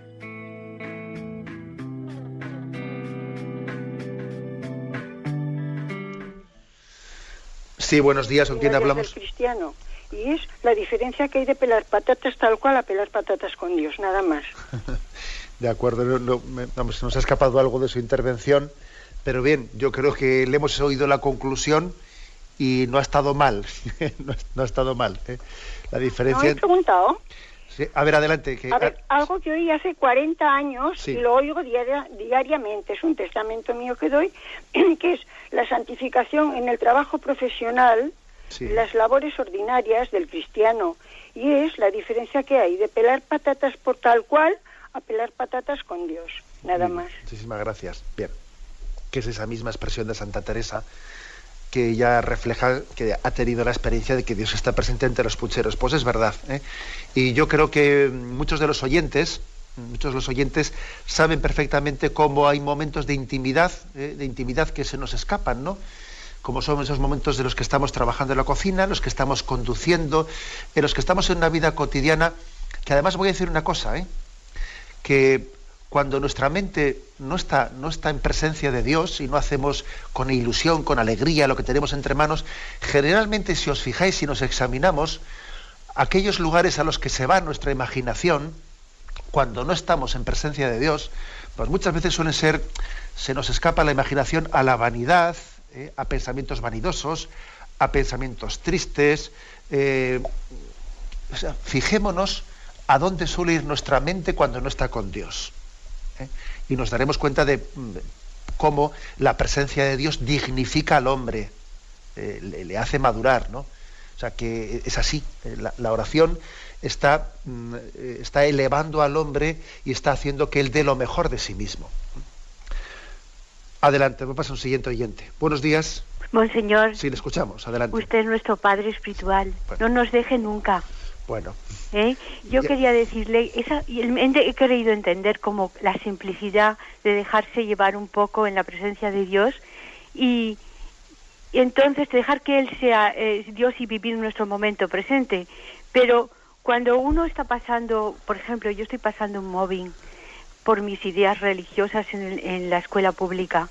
Sí, buenos días. ¿Con quién hablamos? cristiano. Y es la diferencia que hay de pelar patatas tal cual a pelar patatas con Dios, nada más. de acuerdo, no, nos ha escapado algo de su intervención, pero bien, yo creo que le hemos oído la conclusión y no ha estado mal. no, ha estado mal. ¿eh? La diferencia. ¿No he preguntado? A ver, adelante. Que, a ver, algo que oí hace 40 años y lo oigo diariamente, es un testamento mío que doy, que es la santificación en el trabajo profesional, las labores ordinarias del cristiano, y es la diferencia que hay de pelar patatas por tal cual a pelar patatas con Dios, nada más. Muchísimas gracias. Bien, que es esa misma expresión de Santa Teresa que ya refleja que ha tenido la experiencia de que Dios está presente entre los pucheros. Pues es verdad. ¿eh? Y yo creo que muchos de los oyentes, muchos de los oyentes saben perfectamente cómo hay momentos de intimidad, ¿eh? de intimidad que se nos escapan, ¿no? Como son esos momentos de los que estamos trabajando en la cocina, los que estamos conduciendo, en los que estamos en una vida cotidiana, que además voy a decir una cosa, ¿eh? que cuando nuestra mente no está, no está en presencia de Dios y no hacemos con ilusión, con alegría lo que tenemos entre manos, generalmente si os fijáis y nos examinamos, aquellos lugares a los que se va nuestra imaginación, cuando no estamos en presencia de Dios, pues muchas veces suelen ser, se nos escapa la imaginación a la vanidad, eh, a pensamientos vanidosos, a pensamientos tristes. Eh, fijémonos a dónde suele ir nuestra mente cuando no está con Dios. ¿Eh? y nos daremos cuenta de mm, cómo la presencia de Dios dignifica al hombre, eh, le, hace madurar, ¿no? O sea que es así, eh, la, oración está, mm, está elevando al hombre y está haciendo que él dé lo mejor de sí mismo. Adelante, vamos a un siguiente oyente. Buenos días. Monseñor. Sí, le escuchamos. Adelante. Usted es nuestro Padre espiritual. No nos deje nunca. Bueno. ¿Eh? Yo quería decirle, esa, he querido entender como la simplicidad de dejarse llevar un poco en la presencia de Dios y, entonces dejar que Él sea eh, Dios y vivir nuestro momento presente. Pero cuando uno está pasando, por ejemplo, yo estoy pasando un mobbing por mis ideas religiosas en, en la escuela pública,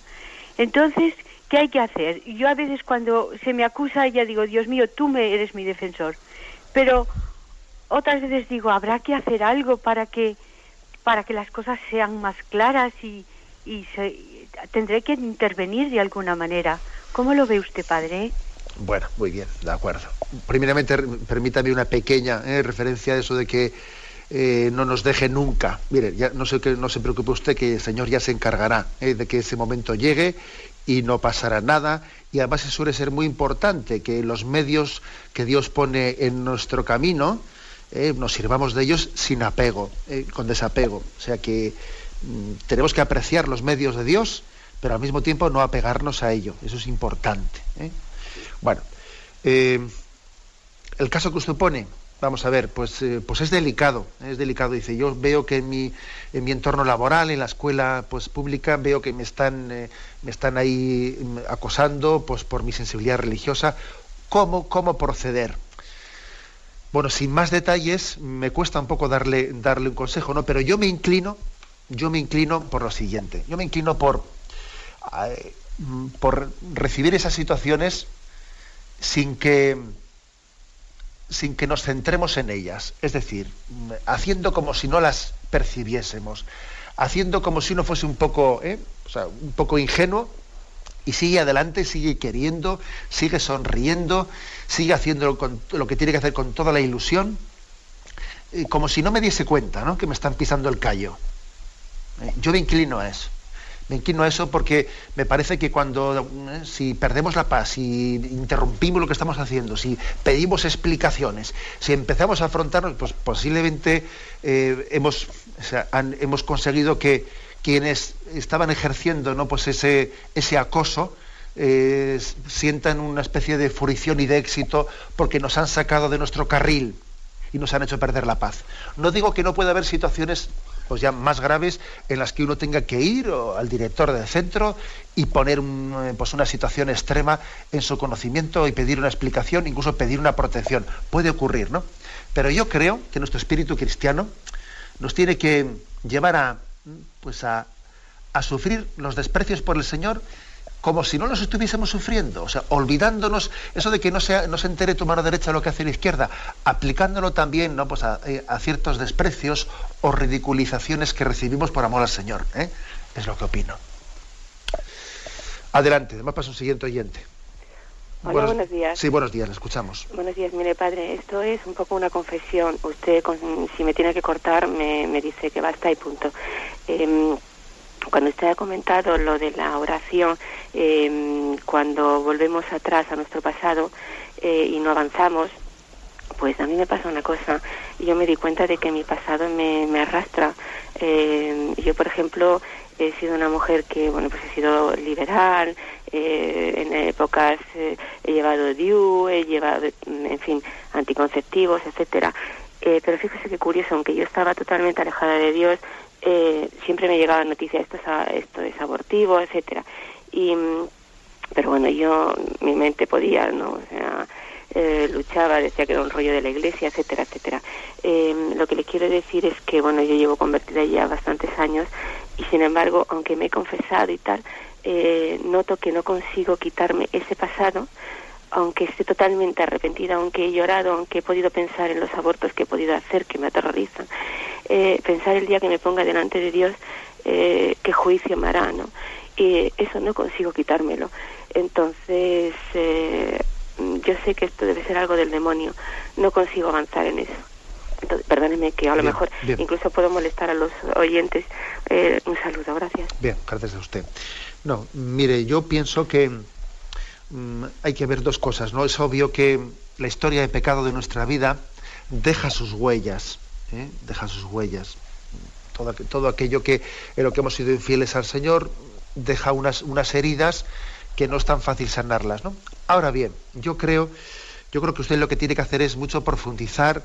entonces, ¿qué hay que hacer? Yo a veces cuando se me acusa ya digo, Dios mío, tú me eres mi defensor. Pero otras veces digo, habrá que hacer algo para que, para que las cosas sean más claras y, y tendré que intervenir de alguna manera. ¿Cómo lo ve usted, padre? Bueno, muy bien, de acuerdo. Primeramente, permítame una pequeña eh, referencia a eso de que eh, no nos deje nunca. Mire, ya no, sé, no se preocupe usted que el Señor ya se encargará eh, de que ese momento llegue y no pasará nada. Y además suele ser muy importante que los medios que Dios pone en nuestro camino, nos sirvamos de ellos sin apego, con desapego. O sea que mm, tenemos que apreciar los medios de Dios, pero al mismo tiempo no apegarnos a ello. Eso es importante. Bueno, eh, el caso que usted pone, vamos a ver, pues, eh, pues es delicado, es delicado. Dice, yo veo que en mi, en mi entorno laboral, en la escuela pues, pública, veo que me están, eh, me están ahí mm, acosando pues, por mi sensibilidad religiosa. ¿Cómo, ¿Cómo proceder? Bueno, sin más detalles, me cuesta un poco darle, darle un consejo, ¿no? Pero yo me inclino, yo me inclino por lo siguiente. Yo me inclino por, mm, por recibir esas situaciones sin que, sin que nos centremos en ellas, es decir, haciendo como si no las percibiésemos, haciendo como si uno fuese un poco, ¿eh? un poco ingenuo y sigue adelante, sigue queriendo, sigue sonriendo, sigue haciendo lo, que tiene que hacer con toda la ilusión, como si no me diese cuenta ¿no? que me están pisando el callo. ¿Eh? Yo me inclino a eso. Me inclino a eso porque me parece que cuando, eh, si perdemos la paz, si interrumpimos lo que estamos haciendo, si pedimos explicaciones, si empezamos a afrontarnos, pues posiblemente eh, hemos, hemos conseguido que quienes estaban ejerciendo ¿no? pues ese, ese acoso, eh, sientan una especie de furición y de éxito porque nos han sacado de nuestro carril y nos han hecho perder la paz. No digo que no pueda haber situaciones pues ya más graves en las que uno tenga que ir al director del centro y poner eh, pues una situación extrema en su conocimiento y pedir una explicación, incluso pedir una protección. Puede ocurrir, ¿no? Pero yo creo que nuestro espíritu cristiano nos tiene que llevar a, pues a, a sufrir los desprecios por el Señor como si no los estuviésemos sufriendo, o sea, olvidándonos eso de que no se, no se entere tu mano derecha lo que hace la izquierda, aplicándolo también ¿no? pues eh, a, ciertos desprecios o ridiculizaciones que recibimos por amor al Señor. ¿eh? Es lo que opino. Adelante, además pasa un siguiente oyente. Hola, buenos, días. Sí, buenos días, le escuchamos. Buenos días, mire padre, esto es un poco una confesión. Usted, si me tiene que cortar, me, me dice que basta y punto. Em, cuando usted ha comentado lo de la oración, eh, cuando volvemos atrás a nuestro pasado eh, y no avanzamos, pues a mí me pasa una cosa, yo me di cuenta de que mi pasado me, arrastra. Eh, yo, por ejemplo, he sido una mujer que, bueno, pues he sido liberal, eh, en épocas eh, he llevado DIU, he llevado, en fin, anticonceptivos, etcétera. Eh, pero fíjese qué curioso, aunque yo estaba totalmente alejada de Dios, eh, siempre me llegaban noticias, esto es, esto es abortivo, etcétera. Y, mm, pero bueno, yo, mi mente podía, ¿no? O sea, eh, luchaba, decía que era un rollo de la iglesia, etcétera, etcétera. Eh, lo que les quiero decir es que, bueno, yo llevo convertida ya bastantes años y sin embargo, aunque me he confesado y tal, eh, noto que no consigo quitarme ese pasado, aunque esté totalmente arrepentida, aunque he llorado, aunque he podido pensar en los abortos que he podido hacer, que me aterrorizan, eh, pensar el día que me ponga delante de Dios, eh, qué juicio me hará, ¿no? Y eso no consigo quitármelo. Entonces, eh, yo sé que esto debe ser algo del demonio, no consigo avanzar en eso. Entonces, perdóneme que a lo mejor incluso puedo molestar a los oyentes. un saludo, gracias. Bien, gracias a usted. No, mire, yo pienso que Mm, hay que ver dos cosas, ¿no? Es obvio que la historia de pecado de nuestra vida deja sus huellas, ¿eh? deja sus huellas. Todo, todo, aquello que en lo que hemos sido infieles al Señor deja unas, unas heridas que no es tan fácil sanarlas, ¿no? Ahora bien, yo creo, yo creo que usted lo que tiene que hacer es mucho profundizar,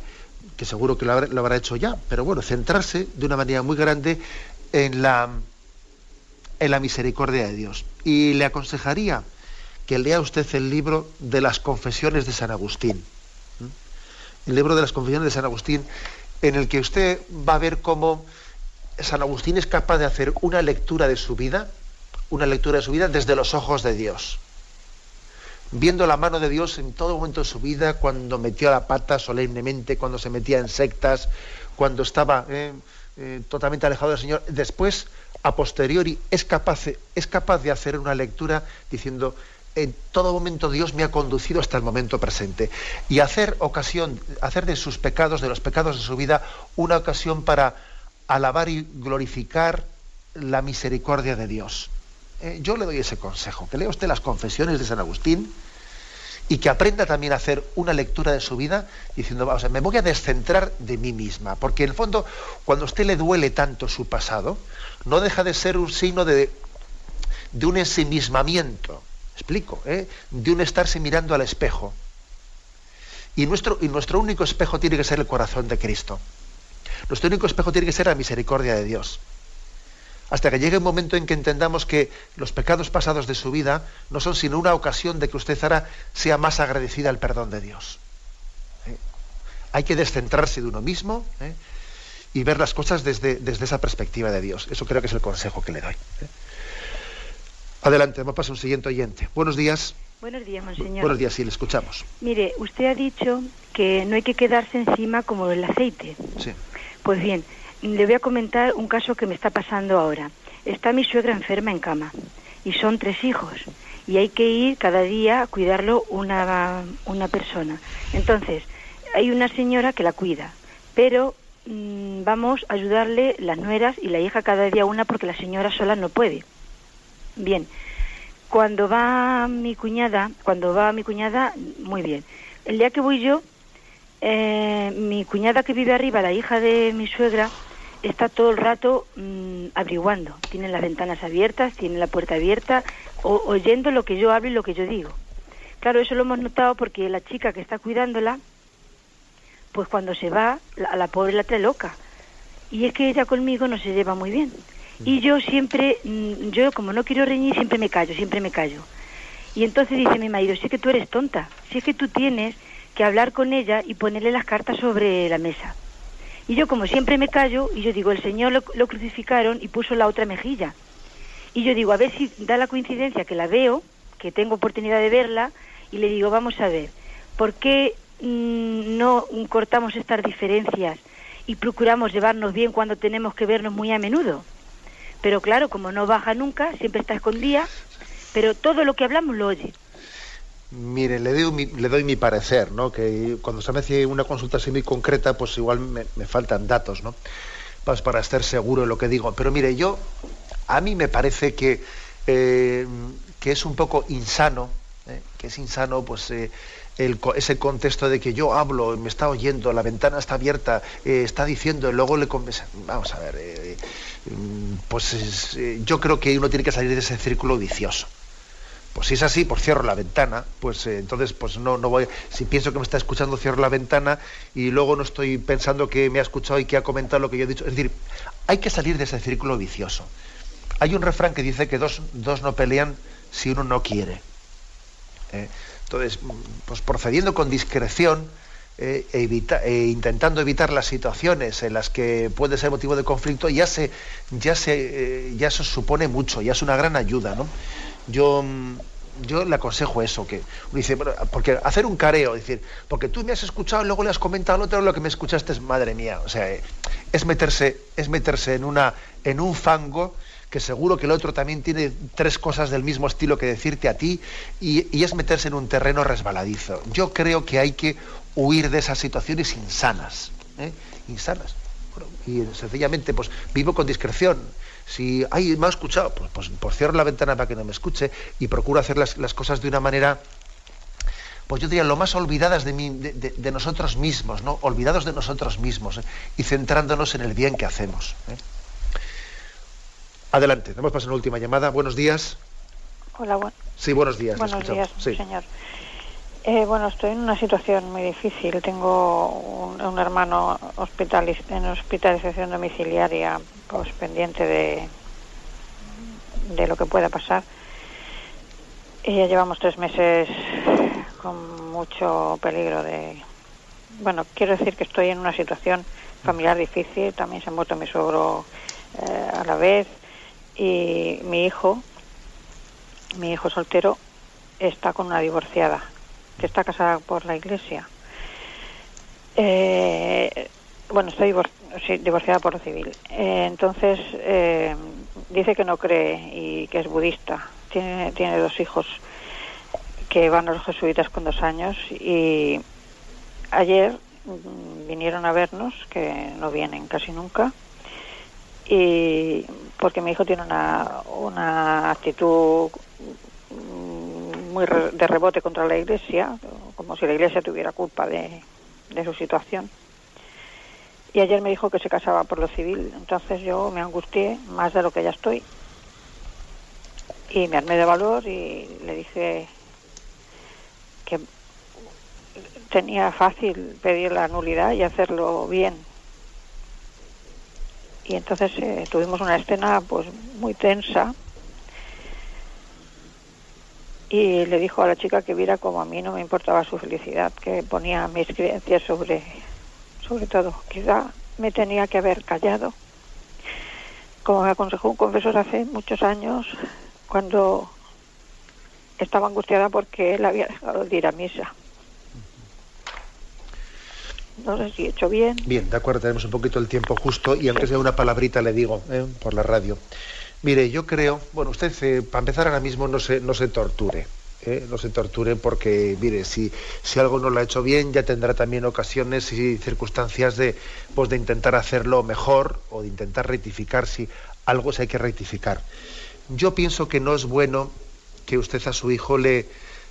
que seguro que lo habrá, lo habrá hecho ya, pero bueno, centrarse de una manera muy grande en la, en la misericordia de Dios. Y le aconsejaría que lea usted el libro de las confesiones de San Agustín. El libro de las confesiones de San Agustín, en el que usted va a ver cómo San Agustín es capaz de hacer una lectura de su vida, una lectura de su vida desde los ojos de Dios. viendo la mano de Dios en todo momento de su vida, cuando metió la pata solemnemente, cuando se metía en sectas, cuando estaba eh, eh, totalmente alejado del Señor. Después, a posteriori, es capaz, es capaz de hacer una lectura diciendo, en todo momento Dios me ha conducido hasta el momento presente. Y hacer ocasión, hacer de sus pecados, de los pecados de su vida, una ocasión para alabar y glorificar la misericordia de Dios. Eh, yo le doy ese consejo, que lea usted las confesiones de San Agustín y que aprenda también a hacer una lectura de su vida diciendo, o sea, me voy a descentrar de mí misma, porque en el fondo, cuando a usted le duele tanto su pasado, no deja de ser un signo de, de un ensimismamiento, explico, ¿eh? de un estarse mirando al espejo. Y nuestro, y nuestro único espejo tiene que ser el corazón de Cristo. Nuestro único espejo tiene que ser la misericordia de Dios hasta que llegue un momento en que entendamos que los pecados pasados de su vida no son sino una ocasión de que usted ahora sea más agradecida al perdón de Dios. ¿Eh? Hay que descentrarse de uno mismo ¿eh? y ver las cosas desde, desde, esa perspectiva de Dios. Eso creo que es el consejo que le doy. Adelante, vamos a pasar un siguiente oyente. Buenos días. Buenos días, monseñor. Buenos días, sí, le escuchamos. Mire, usted ha dicho que no hay que quedarse encima como el aceite. Sí. Pues bien, le voy a comentar un caso que me está pasando ahora. Está mi suegra enferma en cama y son tres hijos y hay que ir cada día a cuidarlo una, una persona. Entonces, hay una señora que la cuida, pero mm, vamos a ayudarle las nueras y la hija cada día una porque la señora sola no puede. Bien, cuando va mi cuñada, cuando va mi cuñada, muy bien. El día que voy yo, eh, mi cuñada que vive arriba, la hija de mi suegra, está todo el rato mm, abriguando. Tiene las ventanas abiertas, tiene la puerta abierta, o, oyendo lo que yo hablo y lo que yo digo. Claro, eso lo hemos notado porque la chica que está cuidándola, pues cuando se va, a la pobre la trae loca. Y es que ella conmigo no se lleva muy bien. Y yo siempre, mm, yo como no quiero reñir, siempre me callo, siempre me callo. Y entonces dice mi marido, es que tú eres tonta, si es que tú tienes que hablar con ella y ponerle las cartas sobre la mesa. Y yo como siempre me callo y yo digo, el Señor lo, crucificaron y puso la otra mejilla. Y yo digo, a ver si da la coincidencia que la veo, que tengo oportunidad de verla, y le digo, vamos a ver, ¿por qué mm, no cortamos estas diferencias y procuramos llevarnos bien cuando tenemos que vernos muy a menudo? Pero claro, como no baja nunca, siempre está escondida, pero todo lo que hablamos lo oye. Mire, le doy, mi, le doy mi parecer, ¿no? Que cuando se me hace una consulta así muy concreta, pues igual me, faltan datos, ¿no? Pues para estar seguro de lo que digo. Pero mire, yo, a mí me parece que, eh, que es un poco insano, ¿eh? que es insano, pues, eh, ese contexto de que yo hablo, me está oyendo, la ventana está abierta, está diciendo, y luego le... Vamos a ver, pues yo creo que uno tiene que salir de ese círculo vicioso. Pues si es así, pues cierro la ventana. Pues eh, entonces, pues no, no voy. Si pienso que me está escuchando, cierro la ventana y luego no estoy pensando que me ha escuchado y que ha comentado lo que yo he dicho. Es decir, hay que salir de ese círculo vicioso. Hay un refrán que dice que dos, no pelean si uno no quiere. ¿eh? Entonces, pues procediendo con discreción, eh, e intentando evitar las situaciones en las que puede ser motivo de conflicto, ya se, ya se, ya se supone mucho, ya es una gran ayuda, ¿no? yo, yo le aconsejo eso, que dice, porque hacer un careo, decir, porque tú me has escuchado y luego le has comentado al otro lo que me escuchaste es madre mía, o sea, es meterse, es meterse en una, en un fango que seguro que el otro también tiene tres cosas del mismo estilo que decirte a ti y, es meterse en un terreno resbaladizo. Yo creo que hay que huir de esas situaciones insanas, ¿eh? insanas. y sencillamente, pues vivo con discreción si, ay, me ha escuchado, pues, pues, pues, cierro la ventana para que no me escuche y procuro hacer las, cosas de una manera, pues yo diría, lo más olvidadas de, nosotros mismos, ¿no? Olvidados de nosotros mismos ¿eh? y centrándonos en el bien que hacemos. ¿eh? Adelante, damos paso a una última llamada. Buenos días. Hola, bueno. Sí, buenos días. Buenos días, señor. Eh, bueno, estoy en una situación muy difícil. Tengo un, hermano en hospitalización domiciliaria, pues pendiente de, de lo que pueda pasar. Y ya llevamos tres meses con mucho peligro de... Bueno, quiero decir que estoy en una situación familiar difícil. También se ha muerto mi suegro eh, a la vez. Y mi hijo, mi hijo soltero, está con una divorciada, que está casada por la iglesia. Eh, bueno, está divorciada por lo civil. Eh, entonces, eh, dice que no cree y que es budista. Tiene, tiene dos hijos que van a los jesuitas con dos años y ayer vinieron a vernos, que no vienen casi nunca, y porque mi hijo tiene una, una actitud muy de rebote contra la iglesia, como si la iglesia tuviera culpa de, de su situación. Y ayer me dijo que se casaba por lo civil, entonces yo me angustié más de lo que ya estoy. Y me armé de valor y le dije que tenía fácil pedir la nulidad y hacerlo bien. Y entonces eh, tuvimos una escena pues muy tensa y le dijo a la chica que viera como a mí no me importaba su felicidad, que ponía mis creencias sobre, sobre todo. Quizá me tenía que haber callado. Como me aconsejó un confesor hace muchos años, cuando estaba angustiada porque él había dejado de ir a misa. No sé si he hecho bien. Bien, de acuerdo, tenemos un poquito el tiempo justo y aunque sea una palabrita le digo ¿eh? por la radio. Mire, yo creo, bueno, usted eh, para empezar ahora mismo no se, no se torture. ¿eh? No se torture porque, mire, si, si algo no lo ha hecho bien, ya tendrá también ocasiones y circunstancias de, pues, de intentar hacerlo mejor o de intentar rectificar si algo se hay que rectificar. Yo pienso que no es bueno que usted a su hijo le,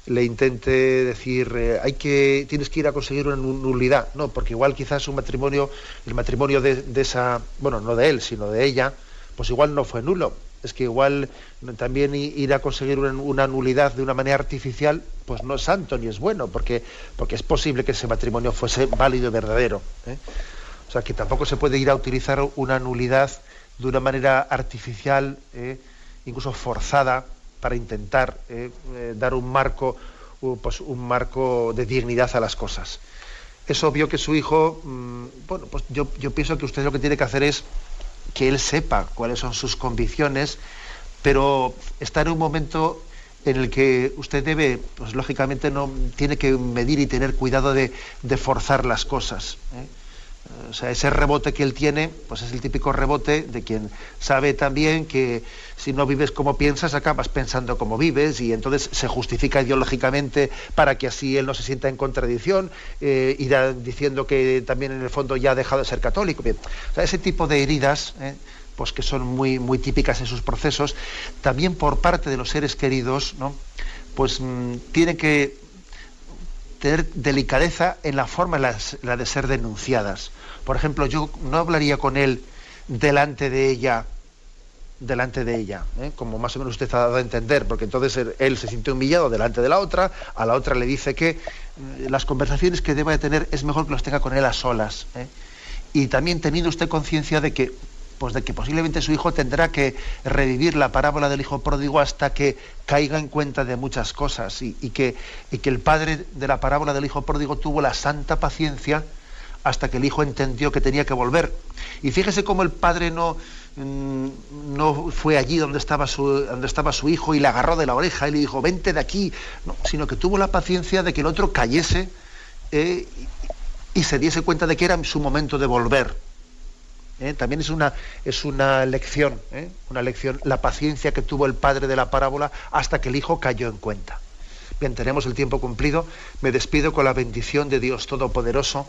le intente decir eh, hay que tienes que ir a conseguir una nulidad no porque igual quizás un matrimonio el matrimonio de, de, esa bueno no de él sino de ella pues igual no fue nulo es que igual también ir a conseguir una, nulidad de una manera artificial pues no es santo ni es bueno porque porque es posible que ese matrimonio fuese válido y verdadero ¿eh? o sea que tampoco se puede ir a utilizar una nulidad de una manera artificial ¿eh? incluso forzada para intentar eh, eh, dar un marco, pues, un marco de dignidad a las cosas. Es obvio que su hijo, mm, bueno, pues yo, pienso que usted lo que tiene que hacer es que él sepa cuáles son sus convicciones, pero está en un momento en el que usted debe, pues lógicamente no tiene que medir y tener cuidado de, forzar las cosas. ¿eh? O sea, ese rebote que él tiene, pues es el típico rebote de quien sabe también que si no vives como piensas, acabas pensando como vives y entonces se justifica ideológicamente para que así él no se sienta en contradicción, eh, diciendo que también en el fondo ya ha dejado de ser católico. O sea, ese tipo de heridas, eh, pues que son muy, muy típicas en sus procesos, también por parte de los seres queridos, ¿no? pues mm, tiene que tener delicadeza en la forma en la, de ser denunciadas. Por ejemplo, yo no hablaría con él delante de ella, delante de ella, ¿eh? como más o menos usted ha dado a entender, porque entonces él, se siente humillado delante de la otra, a la otra le dice que mm, las conversaciones que deba de tener es mejor que las tenga con él a solas. ¿eh? Y también teniendo usted conciencia de que pues de que posiblemente su hijo tendrá que revivir la parábola del hijo pródigo hasta que caiga en cuenta de muchas cosas y, que el padre de la parábola del hijo pródigo tuvo la santa paciencia hasta que el hijo entendió que tenía que volver. Y fíjese cómo el padre no, mm, no fue allí donde estaba, su, donde estaba su hijo y le agarró de la oreja y le dijo, vente de aquí, sino que tuvo la paciencia de que el otro cayese eh, y se diese cuenta de que era su momento de volver. ¿eh? también es una, es una lección, ¿eh? una lección, la paciencia que tuvo el padre de la parábola hasta que el hijo cayó en cuenta. Bien, tenemos el tiempo cumplido. Me despido con la bendición de Dios Todopoderoso,